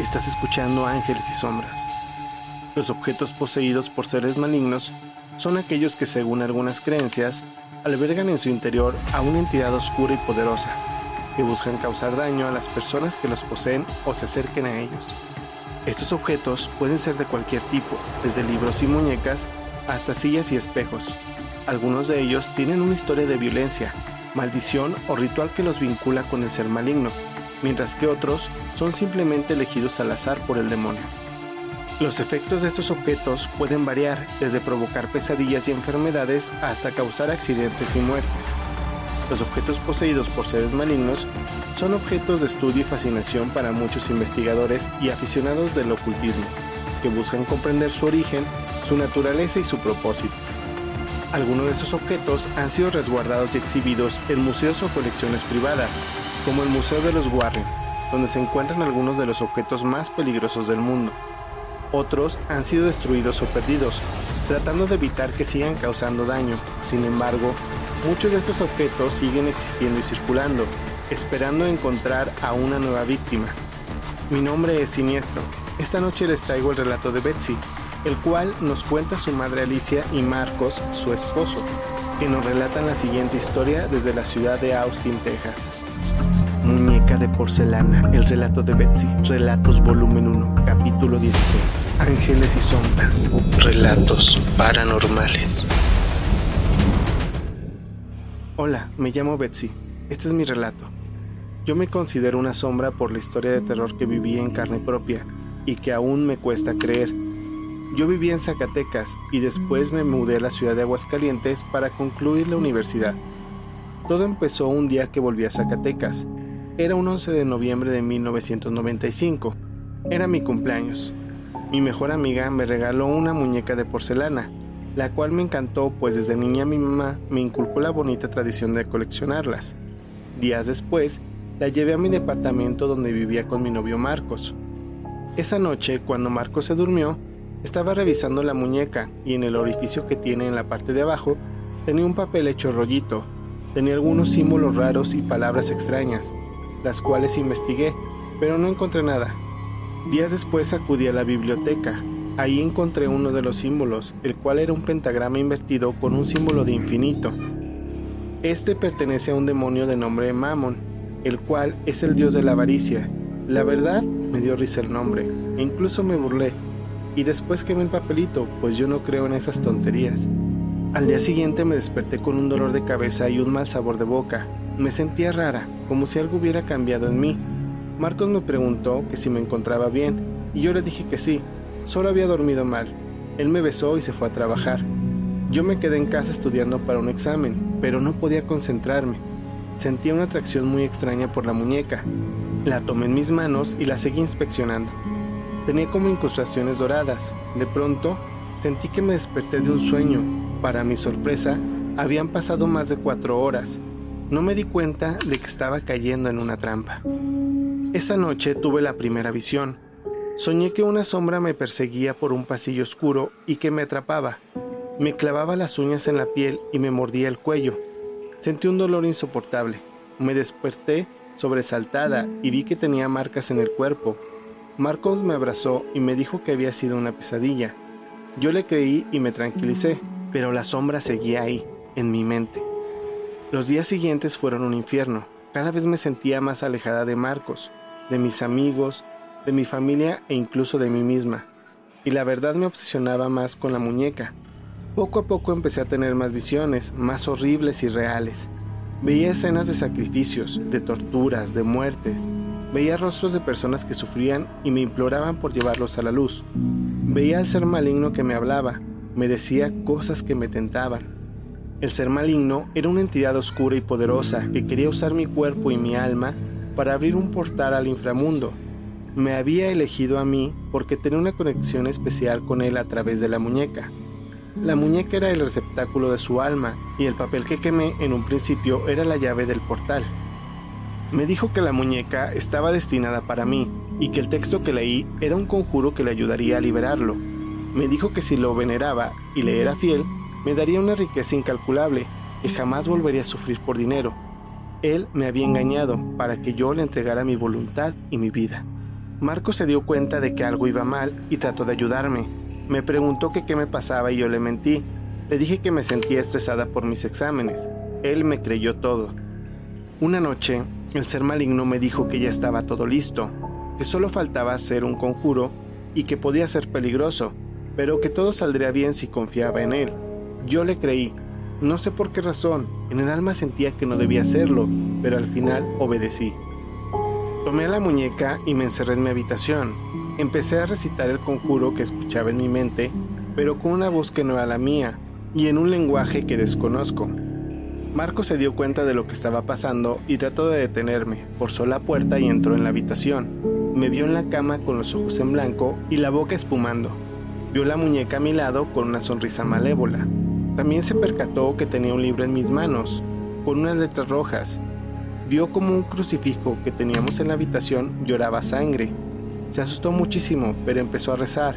Estás escuchando Ángeles y Sombras. Los objetos poseídos por seres malignos son aquellos que, según algunas creencias, albergan en su interior a una entidad oscura y poderosa, que buscan causar daño a las personas que los poseen o se acerquen a ellos. Estos objetos pueden ser de cualquier tipo, desde libros y muñecas hasta sillas y espejos. Algunos de ellos tienen una historia de violencia, maldición o ritual que los vincula con el ser maligno, mientras que otros son simplemente elegidos al azar por el demonio. Los efectos de estos objetos pueden variar desde provocar pesadillas y enfermedades hasta causar accidentes y muertes. Los objetos poseídos por seres malignos son objetos de estudio y fascinación para muchos investigadores y aficionados del ocultismo, que buscan comprender su origen, su naturaleza y su propósito. Algunos de estos objetos han sido resguardados y exhibidos en museos o colecciones privadas, como el Museo de los Warren, donde se encuentran algunos de los objetos más peligrosos del mundo. Otros han sido destruidos o perdidos, tratando de evitar que sigan causando daño. Sin embargo, muchos de estos objetos siguen existiendo y circulando, esperando encontrar a una nueva víctima. Mi nombre es Siniestro. Esta noche les traigo el relato de Betsy, el cual nos cuenta su madre Alicia y Marcos, su esposo, que nos relatan la siguiente historia desde la ciudad de Austin, Texas. De porcelana, el relato de Betsy, Relatos volumen 1, capítulo 16. Ángeles y sombras, relatos paranormales. Hola, me llamo Betsy. Este es mi relato. Yo me considero una sombra por la historia de terror que viví en carne propia y que aún me cuesta creer. Yo viví en Zacatecas y después me mudé a la ciudad de Aguascalientes para concluir la universidad. Todo empezó un día que volví a Zacatecas era un 11 de noviembre de 1995. Era mi cumpleaños. Mi mejor amiga me regaló una muñeca de porcelana, la cual me encantó pues desde niña mi mamá me inculcó la bonita tradición de coleccionarlas. Días después, la llevé a mi departamento donde vivía con mi novio Marcos. Esa noche, cuando Marcos se durmió, estaba revisando la muñeca y en el orificio que tiene en la parte de abajo tenía un papel hecho rollito. Tenía algunos símbolos raros y palabras extrañas las cuales investigué, pero no encontré nada. Días después acudí a la biblioteca. Ahí encontré uno de los símbolos, el cual era un pentagrama invertido con un símbolo de infinito. Este pertenece a un demonio de nombre Mammon, el cual es el dios de la avaricia. La verdad, me dio risa el nombre, e incluso me burlé. Y después quemé el papelito, pues yo no creo en esas tonterías. Al día siguiente me desperté con un dolor de cabeza y un mal sabor de boca. Me sentía rara, como si algo hubiera cambiado en mí. Marcos me preguntó que si me encontraba bien, y yo le dije que sí, solo había dormido mal. Él me besó y se fue a trabajar. Yo me quedé en casa estudiando para un examen, pero no podía concentrarme. Sentía una atracción muy extraña por la muñeca. La tomé en mis manos y la seguí inspeccionando. Tenía como incrustaciones doradas. De pronto, sentí que me desperté de un sueño. Para mi sorpresa, habían pasado más de cuatro horas no me di cuenta de que estaba cayendo en una trampa. Esa noche tuve la primera visión. Soñé que una sombra me perseguía por un pasillo oscuro y que me atrapaba. Me clavaba las uñas en la piel y me mordía el cuello. Sentí un dolor insoportable. Me desperté sobresaltada y vi que tenía marcas en el cuerpo. Marcos me abrazó y me dijo que había sido una pesadilla. Yo le creí y me tranquilicé, pero la sombra seguía ahí, en mi mente. Los días siguientes fueron un infierno. Cada vez me sentía más alejada de Marcos, de mis amigos, de mi familia e incluso de mí misma. Y la verdad me obsesionaba más con la muñeca. Poco a poco empecé a tener más visiones, más horribles y reales. Veía escenas de sacrificios, de torturas, de muertes. Veía rostros de personas que sufrían y me imploraban por llevarlos a la luz. Veía al ser maligno que me hablaba, me decía cosas que me tentaban. El ser maligno era una entidad oscura y poderosa que quería usar mi cuerpo y mi alma para abrir un portal al inframundo. Me había elegido a mí porque tenía una conexión especial con él a través de la muñeca. La muñeca era el receptáculo de su alma y el papel que quemé en un principio era la llave del portal. Me dijo que la muñeca estaba destinada para mí y que el texto que leí era un conjuro que le ayudaría a liberarlo. Me dijo que si lo veneraba y le era fiel, me daría una riqueza incalculable que jamás volvería a sufrir por dinero. Él me había engañado para que yo le entregara mi voluntad y mi vida. Marco se dio cuenta de que algo iba mal y trató de ayudarme. Me preguntó qué me pasaba y yo le mentí. Le dije que me sentía estresada por mis exámenes. Él me creyó todo. Una noche, el ser maligno me dijo que ya estaba todo listo, que solo faltaba hacer un conjuro y que podía ser peligroso, pero que todo saldría bien si confiaba en él. Yo le creí. No sé por qué razón, en el alma sentía que no debía hacerlo, pero al final obedecí. Tomé la muñeca y me encerré en mi habitación. Empecé a recitar el conjuro que escuchaba en mi mente, pero con una voz que no era la mía y en un lenguaje que desconozco. Marco se dio cuenta de lo que estaba pasando y trató de detenerme. Forzó la puerta y entró en la habitación. Me vio en la cama con los ojos en blanco y la boca espumando. Vio la muñeca a mi lado con una sonrisa malévola. También se percató que tenía un libro en mis manos, con unas letras rojas. Vio como un crucifijo que teníamos en la habitación lloraba sangre. Se asustó muchísimo, pero empezó a rezar.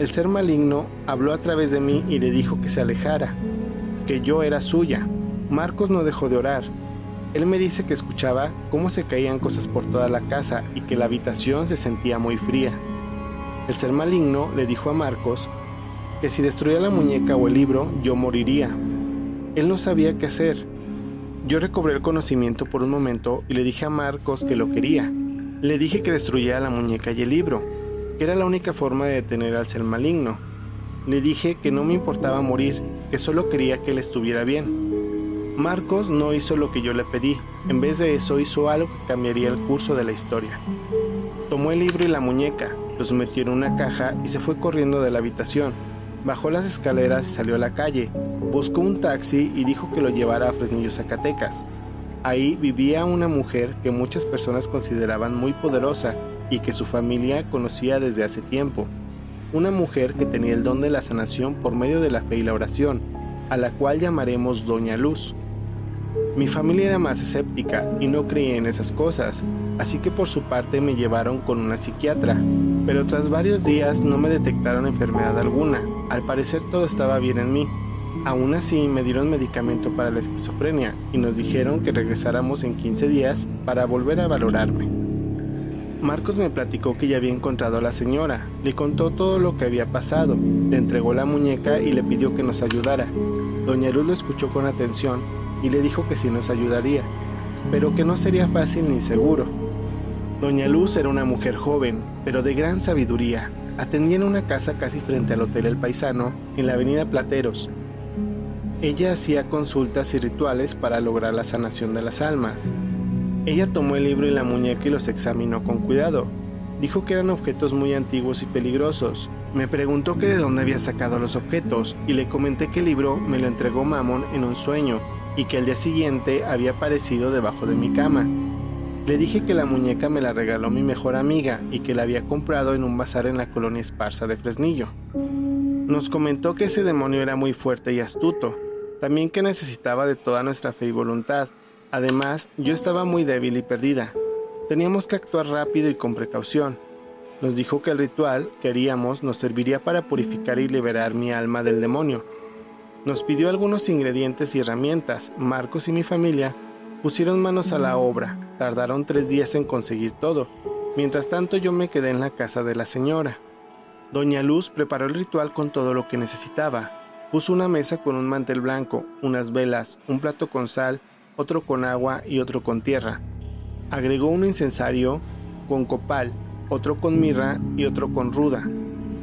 El ser maligno habló a través de mí y le dijo que se alejara, que yo era suya. Marcos no dejó de orar. Él me dice que escuchaba cómo se caían cosas por toda la casa y que la habitación se sentía muy fría. El ser maligno le dijo a Marcos que si destruía la muñeca o el libro, yo moriría. Él no sabía qué hacer. Yo recobré el conocimiento por un momento y le dije a Marcos que lo quería. Le dije que destruyera la muñeca y el libro, que era la única forma de detener al ser maligno. Le dije que no me importaba morir, que solo quería que él estuviera bien. Marcos no hizo lo que yo le pedí, en vez de eso hizo algo que cambiaría el curso de la historia. Tomó el libro y la muñeca, los metió en una caja y se fue corriendo de la habitación. Bajó las escaleras y salió a la calle. Buscó un taxi y dijo que lo llevara a Fresnillo, Zacatecas. Ahí vivía una mujer que muchas personas consideraban muy poderosa y que su familia conocía desde hace tiempo. Una mujer que tenía el don de la sanación por medio de la fe y la oración, a la cual llamaremos Doña Luz. Mi familia era más escéptica y no creía en esas cosas, así que por su parte me llevaron con una psiquiatra, pero tras varios días no me detectaron enfermedad alguna, al parecer todo estaba bien en mí. Aún así me dieron medicamento para la esquizofrenia y nos dijeron que regresáramos en 15 días para volver a valorarme. Marcos me platicó que ya había encontrado a la señora, le contó todo lo que había pasado, le entregó la muñeca y le pidió que nos ayudara. Doña Luz lo escuchó con atención y le dijo que sí nos ayudaría, pero que no sería fácil ni seguro. Doña Luz era una mujer joven, pero de gran sabiduría. Atendía en una casa casi frente al Hotel El Paisano, en la avenida Plateros. Ella hacía consultas y rituales para lograr la sanación de las almas. Ella tomó el libro y la muñeca y los examinó con cuidado. Dijo que eran objetos muy antiguos y peligrosos. Me preguntó que de dónde había sacado los objetos y le comenté que el libro me lo entregó Mamón en un sueño y que al día siguiente había aparecido debajo de mi cama. Le dije que la muñeca me la regaló mi mejor amiga y que la había comprado en un bazar en la colonia Esparza de Fresnillo. Nos comentó que ese demonio era muy fuerte y astuto, también que necesitaba de toda nuestra fe y voluntad. Además, yo estaba muy débil y perdida. Teníamos que actuar rápido y con precaución. Nos dijo que el ritual que haríamos nos serviría para purificar y liberar mi alma del demonio nos pidió algunos ingredientes y herramientas. Marcos y mi familia pusieron manos a la obra. Tardaron tres días en conseguir todo. Mientras tanto yo me quedé en la casa de la señora. Doña Luz preparó el ritual con todo lo que necesitaba. Puso una mesa con un mantel blanco, unas velas, un plato con sal, otro con agua y otro con tierra. Agregó un incensario con copal, otro con mirra y otro con ruda.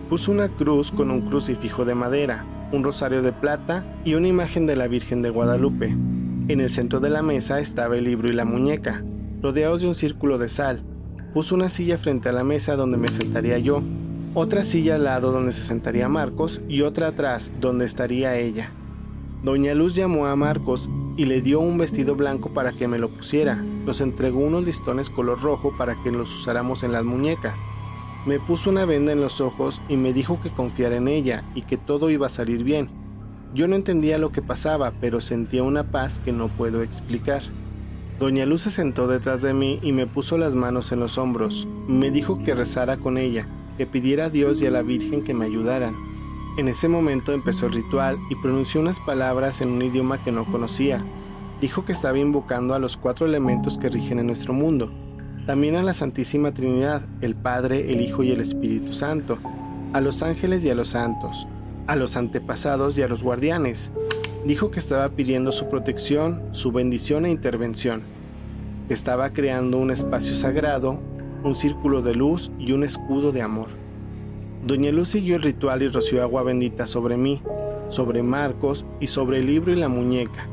Puso una cruz con un crucifijo de madera, un rosario de plata y una imagen de la Virgen de Guadalupe. En el centro de la mesa estaba el libro y la muñeca, rodeados de un círculo de sal. Puso una silla frente a la mesa donde me sentaría yo, otra silla al lado donde se sentaría Marcos y otra atrás donde estaría ella. Doña Luz llamó a Marcos y le dio un vestido blanco para que me lo pusiera. Nos entregó unos listones color rojo para que los usáramos en las muñecas. Me puso una venda en los ojos y me dijo que confiara en ella y que todo iba a salir bien. Yo no entendía lo que pasaba, pero sentía una paz que no puedo explicar. Doña Luz se sentó detrás de mí y me puso las manos en los hombros. Me dijo que rezara con ella, que pidiera a Dios y a la Virgen que me ayudaran. En ese momento empezó el ritual y pronunció unas palabras en un idioma que no conocía. Dijo que estaba invocando a los cuatro elementos que rigen en nuestro mundo, también a la Santísima Trinidad, el Padre, el Hijo y el Espíritu Santo, a los ángeles y a los santos, a los antepasados y a los guardianes. Dijo que estaba pidiendo su protección, su bendición e intervención, que estaba creando un espacio sagrado, un círculo de luz y un escudo de amor. Doña Luz siguió el ritual y roció agua bendita sobre mí, sobre Marcos y sobre el libro y la muñeca.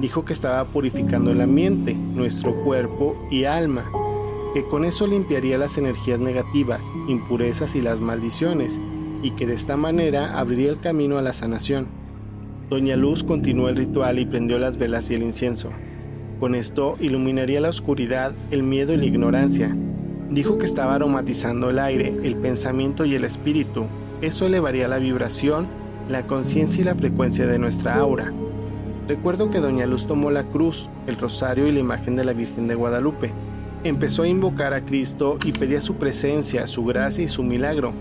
Dijo que estaba purificando el ambiente, nuestro cuerpo y alma, que con eso limpiaría las energías negativas, impurezas y las maldiciones, y que de esta manera abriría el camino a la sanación. Doña Luz continuó el ritual y prendió las velas y el incienso. Con esto iluminaría la oscuridad, el miedo y la ignorancia. Dijo que estaba aromatizando el aire, el pensamiento y el espíritu. Eso elevaría la vibración la conciencia y la frecuencia de nuestra aura. Recuerdo que Doña Luz tomó la cruz, el rosario y la imagen de la Virgen de Guadalupe. Empezó a invocar a Cristo y pedía su presencia, su gracia y su milagro,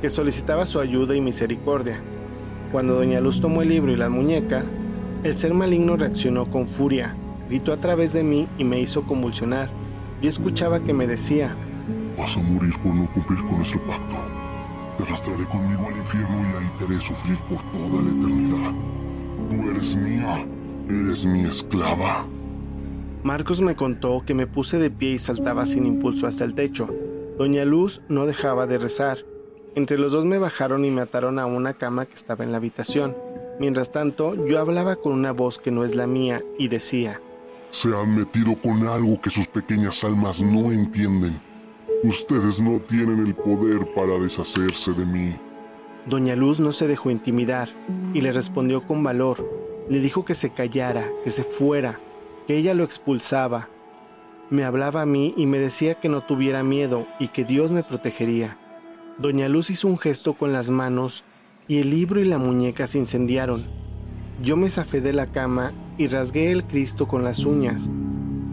que solicitaba su ayuda y misericordia. Cuando Doña Luz tomó el libro y la muñeca, el ser maligno reaccionó con furia, gritó a través de mí y me hizo convulsionar. Yo escuchaba que me decía, Vas a morir por no cumplir con nuestro pacto. Te arrastraré conmigo al infierno y ahí te haré sufrir por toda la eternidad. Tú eres mía, eres mi esclava. Marcos me contó que me puse de pie y saltaba sin impulso hasta el techo. Doña Luz no dejaba de rezar. Entre los dos me bajaron y me ataron a una cama que estaba en la habitación. Mientras tanto, yo hablaba con una voz que no es la mía y decía, Se han metido con algo que sus pequeñas almas no entienden. Ustedes no tienen el poder para deshacerse de mí. Doña Luz no se dejó intimidar y le respondió con valor. Le dijo que se callara, que se fuera, que ella lo expulsaba. Me hablaba a mí y me decía que no tuviera miedo y que Dios me protegería. Doña Luz hizo un gesto con las manos y el libro y la muñeca se incendiaron. Yo me zafé de la cama y rasgué el Cristo con las uñas,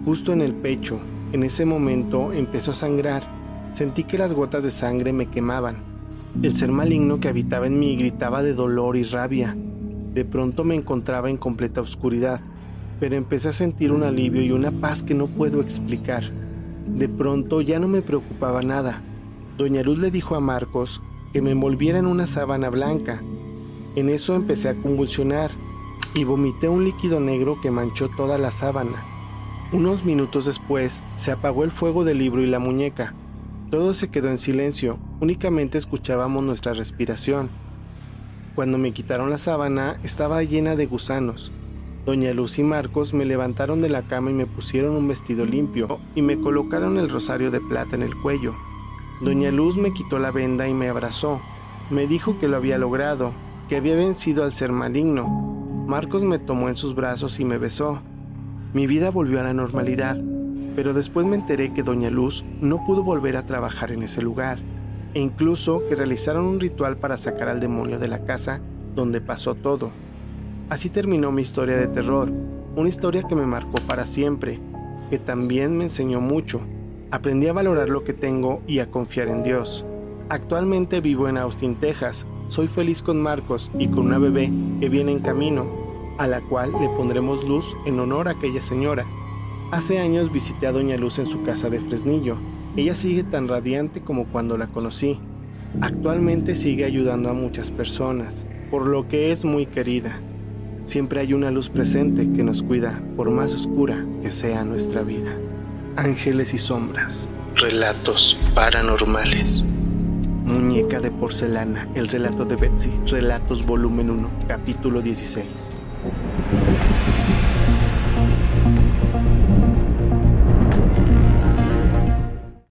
justo en el pecho. En ese momento empezó a sangrar Sentí que las gotas de sangre me quemaban. El ser maligno que habitaba en mí gritaba de dolor y rabia. De pronto me encontraba en completa oscuridad, pero empecé a sentir un alivio y una paz que no puedo explicar. De pronto ya no me preocupaba nada. Doña Luz le dijo a Marcos que me envolviera en una sábana blanca. En eso empecé a convulsionar y vomité un líquido negro que manchó toda la sábana. Unos minutos después se apagó el fuego del libro y la muñeca. Todo se quedó en silencio, únicamente escuchábamos nuestra respiración. Cuando me quitaron la sábana estaba llena de gusanos. Doña Luz y Marcos me levantaron de la cama y me pusieron un vestido limpio y me colocaron el rosario de plata en el cuello. Doña Luz me quitó la venda y me abrazó. Me dijo que lo había logrado, que había vencido al ser maligno. Marcos me tomó en sus brazos y me besó. Mi vida volvió a la normalidad pero después me enteré que Doña Luz no pudo volver a trabajar en ese lugar, e incluso que realizaron un ritual para sacar al demonio de la casa donde pasó todo. Así terminó mi historia de terror, una historia que me marcó para siempre, que también me enseñó mucho. Aprendí a valorar lo que tengo y a confiar en Dios. Actualmente vivo en Austin, Texas. Soy feliz con Marcos y con una bebé que viene en camino, a la cual le pondremos luz en honor a aquella señora Hace años visité a Doña Luz en su casa de Fresnillo. Ella sigue tan radiante como cuando la conocí. Actualmente sigue ayudando a muchas personas, por lo que es muy querida. Siempre hay una luz presente que nos cuida, por más oscura que sea nuestra vida. Ángeles y sombras. Relatos paranormales. Muñeca de porcelana. El relato de Betsy. Relatos volumen 1. Capítulo 16.